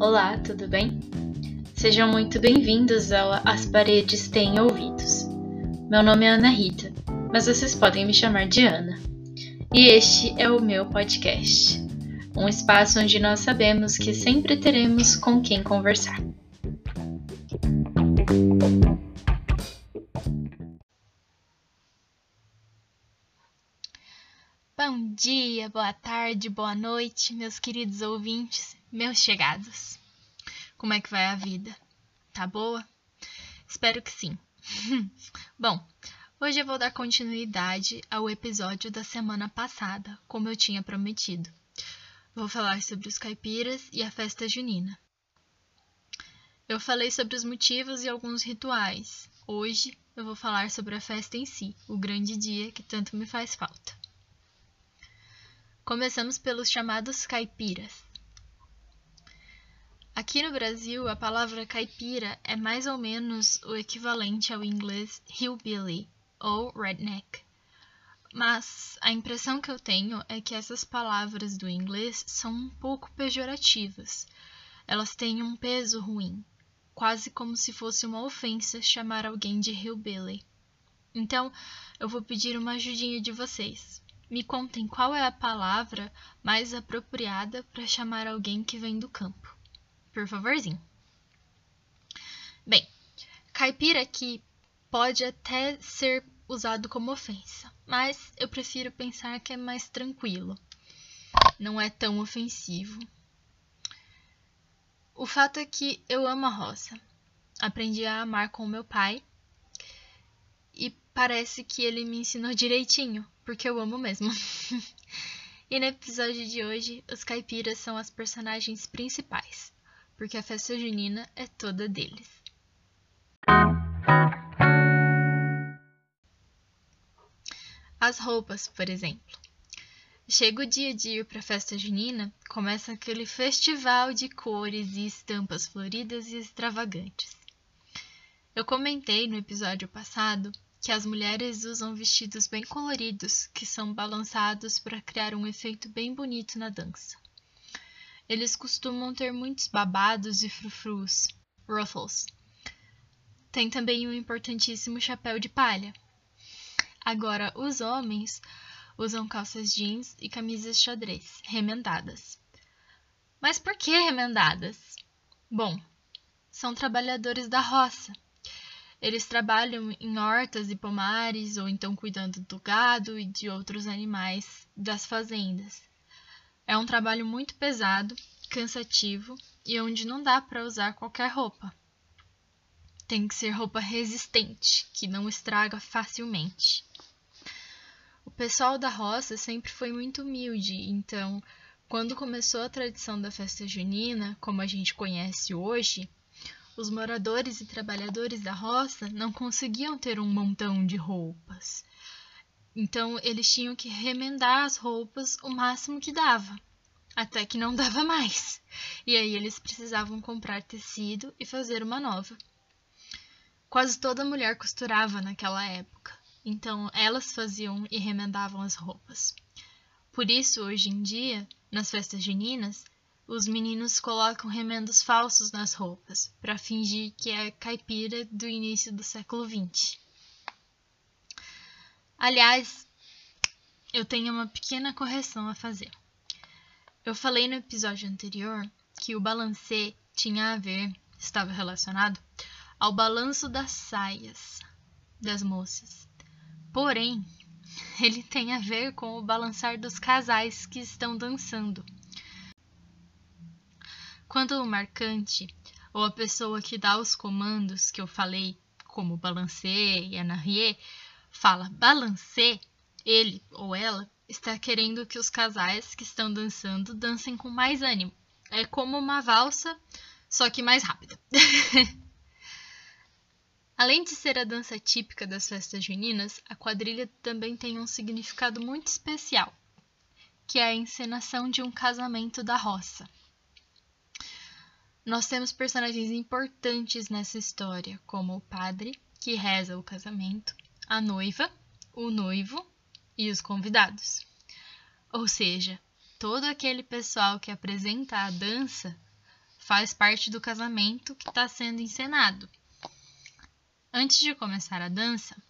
Olá, tudo bem? Sejam muito bem-vindos ao As Paredes Têm Ouvidos. Meu nome é Ana Rita, mas vocês podem me chamar de Ana. E este é o meu podcast, um espaço onde nós sabemos que sempre teremos com quem conversar. Bom dia, boa tarde, boa noite, meus queridos ouvintes, meus chegados. Como é que vai a vida? Tá boa? Espero que sim. Bom, hoje eu vou dar continuidade ao episódio da semana passada, como eu tinha prometido. Vou falar sobre os caipiras e a festa junina. Eu falei sobre os motivos e alguns rituais. Hoje eu vou falar sobre a festa em si, o grande dia que tanto me faz falta. Começamos pelos chamados caipiras. Aqui no Brasil, a palavra caipira é mais ou menos o equivalente ao inglês hillbilly ou redneck. Mas a impressão que eu tenho é que essas palavras do inglês são um pouco pejorativas. Elas têm um peso ruim, quase como se fosse uma ofensa chamar alguém de hillbilly. Então, eu vou pedir uma ajudinha de vocês. Me contem qual é a palavra mais apropriada para chamar alguém que vem do campo. Por favorzinho. Bem, caipira aqui pode até ser usado como ofensa, mas eu prefiro pensar que é mais tranquilo. Não é tão ofensivo. O fato é que eu amo a roça. Aprendi a amar com meu pai e parece que ele me ensinou direitinho, porque eu amo mesmo. e no episódio de hoje, os caipiras são as personagens principais, porque a festa junina é toda deles. As roupas, por exemplo. Chega o dia de ir para a festa junina, começa aquele festival de cores e estampas floridas e extravagantes. Eu comentei no episódio passado que as mulheres usam vestidos bem coloridos que são balançados para criar um efeito bem bonito na dança. Eles costumam ter muitos babados e frufrus, ruffles. Tem também um importantíssimo chapéu de palha. Agora, os homens usam calças jeans e camisas xadrez, remendadas. Mas por que remendadas? Bom, são trabalhadores da roça eles trabalham em hortas e pomares ou então cuidando do gado e de outros animais das fazendas. É um trabalho muito pesado, cansativo e onde não dá para usar qualquer roupa. Tem que ser roupa resistente, que não estraga facilmente. O pessoal da roça sempre foi muito humilde, então, quando começou a tradição da festa junina, como a gente conhece hoje, os moradores e trabalhadores da roça não conseguiam ter um montão de roupas. Então eles tinham que remendar as roupas o máximo que dava, até que não dava mais. E aí eles precisavam comprar tecido e fazer uma nova. Quase toda mulher costurava naquela época, então elas faziam e remendavam as roupas. Por isso, hoje em dia, nas festas juninas, os meninos colocam remendos falsos nas roupas para fingir que é caipira do início do século XX. Aliás, eu tenho uma pequena correção a fazer. Eu falei no episódio anterior que o balancê tinha a ver, estava relacionado, ao balanço das saias das moças. Porém, ele tem a ver com o balançar dos casais que estão dançando. Quando o marcante, ou a pessoa que dá os comandos que eu falei, como balancê e anarrier, fala balancê, ele ou ela está querendo que os casais que estão dançando dancem com mais ânimo. É como uma valsa, só que mais rápida. Além de ser a dança típica das festas juninas, a quadrilha também tem um significado muito especial, que é a encenação de um casamento da roça. Nós temos personagens importantes nessa história, como o padre, que reza o casamento, a noiva, o noivo e os convidados. Ou seja, todo aquele pessoal que apresenta a dança faz parte do casamento que está sendo encenado. Antes de começar a dança,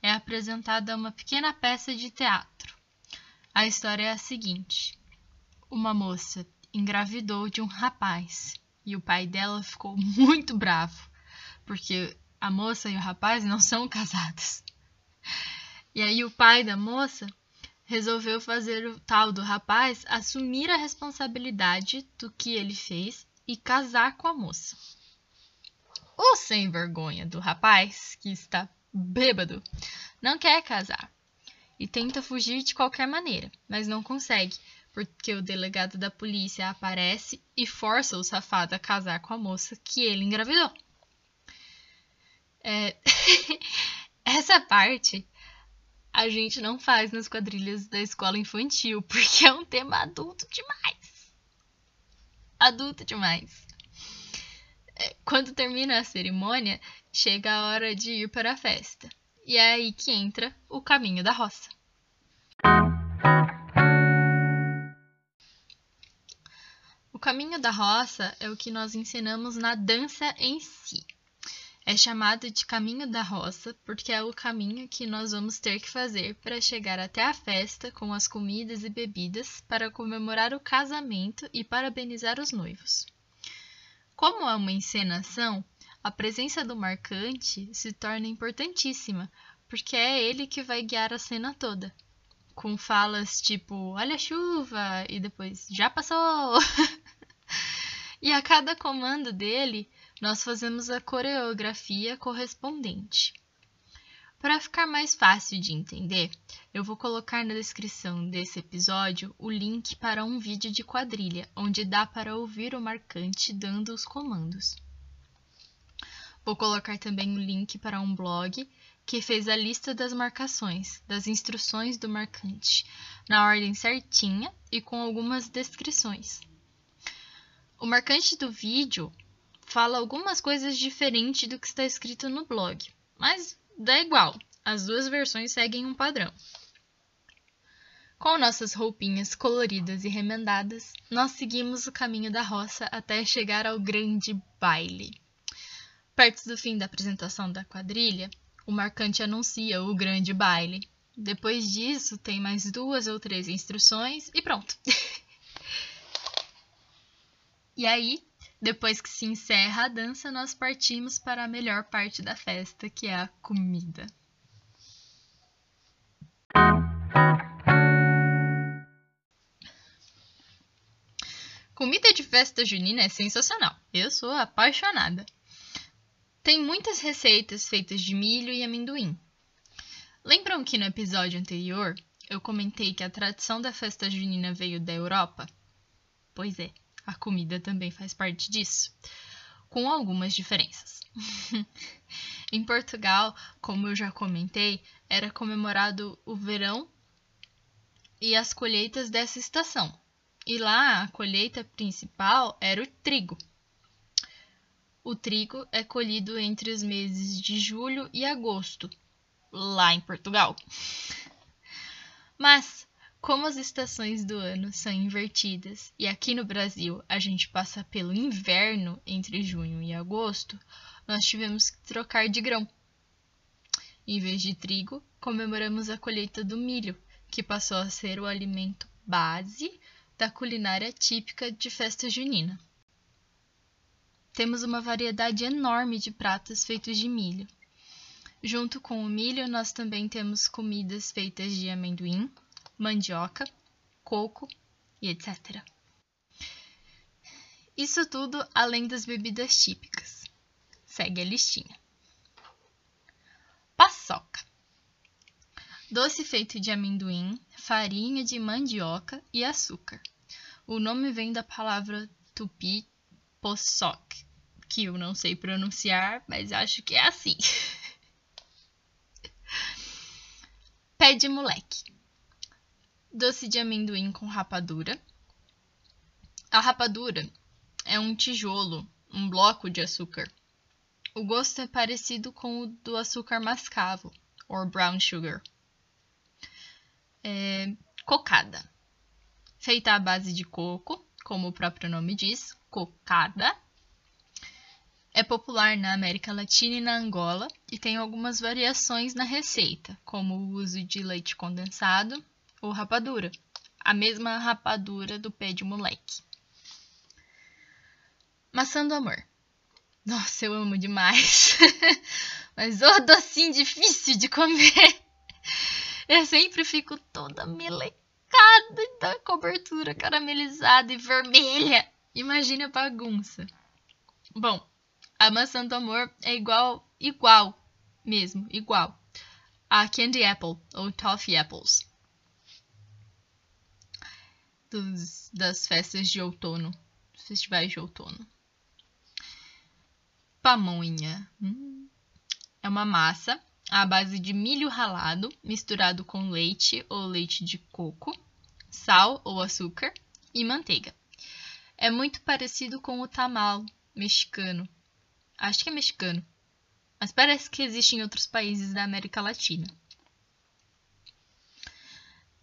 é apresentada uma pequena peça de teatro. A história é a seguinte: uma moça engravidou de um rapaz e o pai dela ficou muito bravo, porque a moça e o rapaz não são casados. E aí o pai da moça resolveu fazer o tal do rapaz assumir a responsabilidade do que ele fez e casar com a moça. O sem vergonha do rapaz, que está bêbado, não quer casar e tenta fugir de qualquer maneira, mas não consegue, porque o delegado da polícia aparece e força o safado a casar com a moça que ele engravidou. É... Essa parte a gente não faz nas quadrilhas da escola infantil, porque é um tema adulto demais. Adulto demais. É, quando termina a cerimônia, chega a hora de ir para a festa. E é aí que entra o caminho da roça. O caminho da roça é o que nós ensinamos na dança em si. É chamado de caminho da roça porque é o caminho que nós vamos ter que fazer para chegar até a festa com as comidas e bebidas para comemorar o casamento e parabenizar os noivos. Como é uma encenação, a presença do marcante se torna importantíssima, porque é ele que vai guiar a cena toda. Com falas tipo, olha a chuva, e depois, já passou! e a cada comando dele, nós fazemos a coreografia correspondente. Para ficar mais fácil de entender, eu vou colocar na descrição desse episódio o link para um vídeo de quadrilha, onde dá para ouvir o marcante dando os comandos. Vou colocar também o link para um blog que fez a lista das marcações, das instruções do marcante, na ordem certinha e com algumas descrições. O marcante do vídeo fala algumas coisas diferentes do que está escrito no blog, mas dá igual, as duas versões seguem um padrão. Com nossas roupinhas coloridas e remendadas, nós seguimos o caminho da roça até chegar ao grande baile. Perto do fim da apresentação da quadrilha, o marcante anuncia o grande baile. Depois disso, tem mais duas ou três instruções e pronto. E aí, depois que se encerra a dança, nós partimos para a melhor parte da festa, que é a comida. Comida de festa junina é sensacional. Eu sou apaixonada. Tem muitas receitas feitas de milho e amendoim. Lembram que no episódio anterior eu comentei que a tradição da festa junina veio da Europa? Pois é a comida também faz parte disso, com algumas diferenças. em Portugal, como eu já comentei, era comemorado o verão e as colheitas dessa estação. E lá a colheita principal era o trigo. O trigo é colhido entre os meses de julho e agosto, lá em Portugal. Mas como as estações do ano são invertidas e aqui no Brasil a gente passa pelo inverno entre junho e agosto, nós tivemos que trocar de grão. Em vez de trigo, comemoramos a colheita do milho, que passou a ser o alimento base da culinária típica de festa junina. Temos uma variedade enorme de pratos feitos de milho. Junto com o milho, nós também temos comidas feitas de amendoim, mandioca, coco e etc. Isso tudo além das bebidas típicas. Segue a listinha. Paçoca. Doce feito de amendoim, farinha de mandioca e açúcar. O nome vem da palavra tupi poçoc, que eu não sei pronunciar, mas acho que é assim. Pé de moleque doce de amendoim com rapadura. A rapadura é um tijolo, um bloco de açúcar. O gosto é parecido com o do açúcar mascavo, ou brown sugar. É, cocada. Feita à base de coco, como o próprio nome diz, cocada. É popular na América Latina e na Angola e tem algumas variações na receita, como o uso de leite condensado ou rapadura, a mesma rapadura do pé de moleque. Maçã do amor. Nossa, eu amo demais. Mas o docinho difícil de comer. Eu sempre fico toda melecada da cobertura caramelizada e vermelha. Imagina a bagunça. Bom, a maçã do amor é igual, igual mesmo, igual a candy apple ou toffee apples dos, das festas de outono, festivais de outono. Pamonha hum. é uma massa à base de milho ralado misturado com leite ou leite de coco, sal ou açúcar e manteiga. É muito parecido com o tamal mexicano, Acho que é mexicano. Mas parece que existe em outros países da América Latina.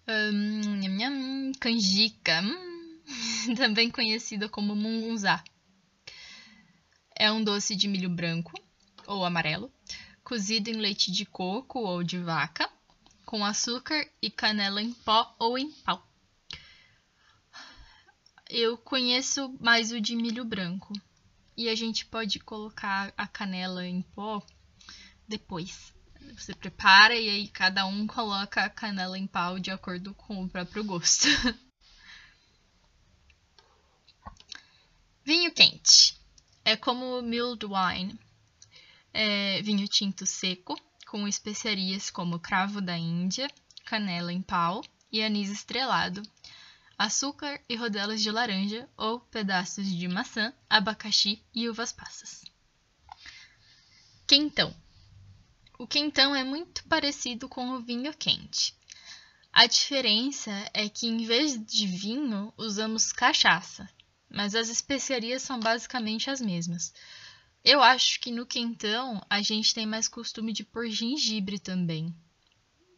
Um, canjica, hum, também conhecida como mungunzá. É um doce de milho branco ou amarelo, cozido em leite de coco ou de vaca, com açúcar e canela em pó ou em pau. Eu conheço mais o de milho branco. E a gente pode colocar a canela em pó depois. Você prepara e aí cada um coloca a canela em pau de acordo com o próprio gosto. vinho quente. É como milled wine. É vinho tinto seco, com especiarias como cravo da Índia, canela em pau e anis estrelado, açúcar e rodelas de laranja ou pedaços de maçã, abacaxi e uvas passas. Quentão. O quentão é muito parecido com o vinho quente. A diferença é que em vez de vinho usamos cachaça, mas as especiarias são basicamente as mesmas. Eu acho que no quentão a gente tem mais costume de pôr gengibre também,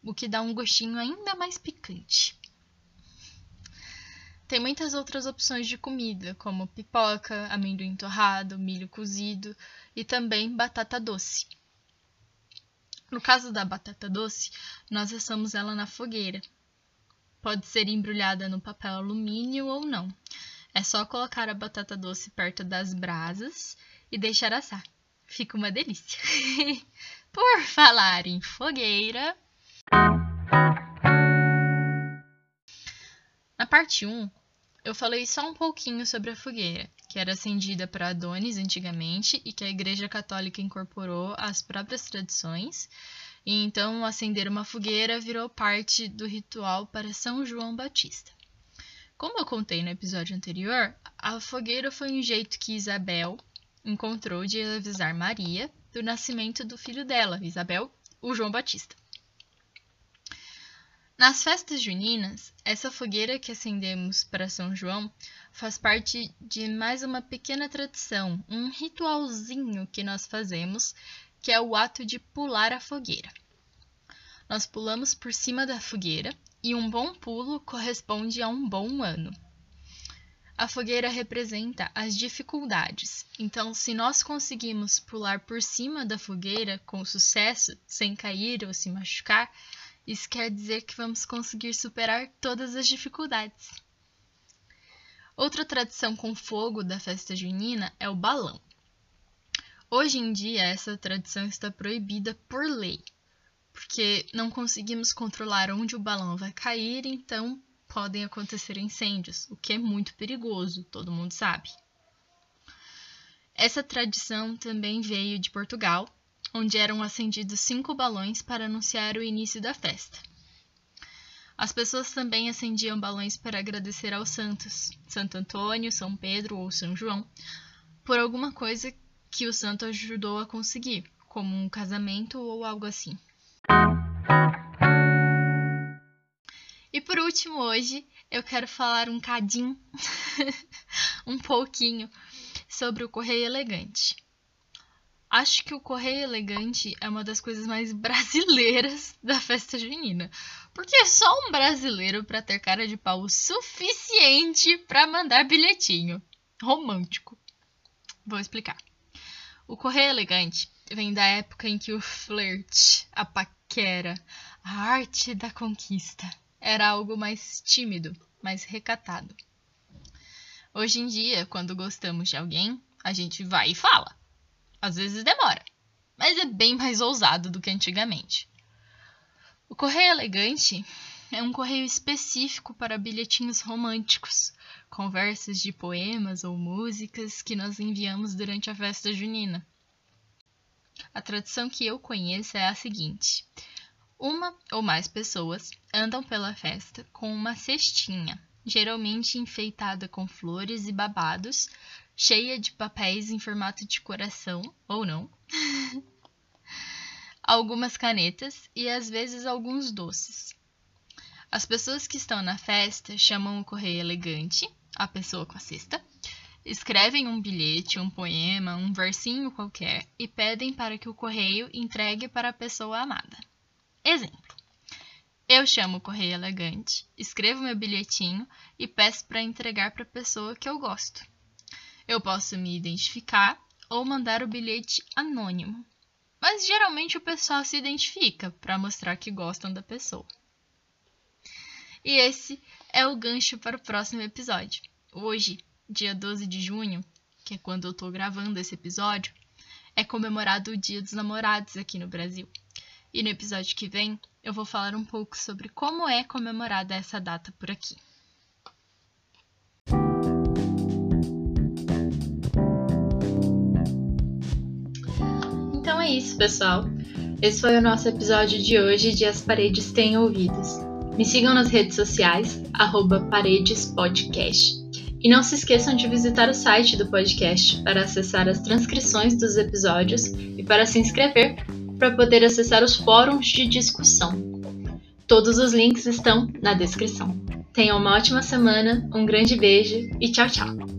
o que dá um gostinho ainda mais picante. Tem muitas outras opções de comida, como pipoca, amendoim torrado, milho cozido e também batata doce. No caso da batata doce, nós assamos ela na fogueira. Pode ser embrulhada no papel alumínio ou não. É só colocar a batata doce perto das brasas e deixar assar. Fica uma delícia. Por falar em fogueira, Na parte 1, eu falei só um pouquinho sobre a fogueira, que era acendida para Adonis antigamente e que a Igreja Católica incorporou às próprias tradições. E então acender uma fogueira virou parte do ritual para São João Batista. Como eu contei no episódio anterior, a fogueira foi um jeito que Isabel encontrou de avisar Maria do nascimento do filho dela, Isabel, o João Batista. Nas festas juninas, essa fogueira que acendemos para São João faz parte de mais uma pequena tradição, um ritualzinho que nós fazemos, que é o ato de pular a fogueira. Nós pulamos por cima da fogueira e um bom pulo corresponde a um bom ano. A fogueira representa as dificuldades, então, se nós conseguimos pular por cima da fogueira com sucesso, sem cair ou se machucar, isso quer dizer que vamos conseguir superar todas as dificuldades. Outra tradição com fogo da festa junina é o balão. Hoje em dia, essa tradição está proibida por lei, porque não conseguimos controlar onde o balão vai cair, então podem acontecer incêndios, o que é muito perigoso, todo mundo sabe. Essa tradição também veio de Portugal onde eram acendidos cinco balões para anunciar o início da festa. As pessoas também acendiam balões para agradecer aos santos, Santo Antônio, São Pedro ou São João, por alguma coisa que o santo ajudou a conseguir, como um casamento ou algo assim. E por último, hoje eu quero falar um cadinho, um pouquinho, sobre o correio elegante. Acho que o correio elegante é uma das coisas mais brasileiras da festa junina. Porque é só um brasileiro para ter cara de pau o suficiente para mandar bilhetinho. romântico. Vou explicar. O correio elegante vem da época em que o flirt, a paquera, a arte da conquista era algo mais tímido, mais recatado. Hoje em dia, quando gostamos de alguém, a gente vai e fala. Às vezes demora, mas é bem mais ousado do que antigamente. O correio elegante é um correio específico para bilhetinhos românticos, conversas de poemas ou músicas que nós enviamos durante a festa junina. A tradição que eu conheço é a seguinte: uma ou mais pessoas andam pela festa com uma cestinha, geralmente enfeitada com flores e babados, cheia de papéis em formato de coração ou não. algumas canetas e às vezes alguns doces. As pessoas que estão na festa chamam o correio elegante, a pessoa com a cesta, escrevem um bilhete, um poema, um versinho qualquer e pedem para que o correio entregue para a pessoa amada. Exemplo: eu chamo o correio elegante, escrevo meu bilhetinho e peço para entregar para a pessoa que eu gosto. Eu posso me identificar ou mandar o bilhete anônimo mas geralmente o pessoal se identifica para mostrar que gostam da pessoa. E esse é o gancho para o próximo episódio. Hoje, dia 12 de junho, que é quando eu estou gravando esse episódio, é comemorado o Dia dos Namorados aqui no Brasil. E no episódio que vem, eu vou falar um pouco sobre como é comemorada essa data por aqui. É isso, pessoal. Esse foi o nosso episódio de hoje de As Paredes Têm Ouvidos. Me sigam nas redes sociais, paredespodcast. E não se esqueçam de visitar o site do podcast para acessar as transcrições dos episódios e para se inscrever para poder acessar os fóruns de discussão. Todos os links estão na descrição. Tenham uma ótima semana, um grande beijo e tchau, tchau!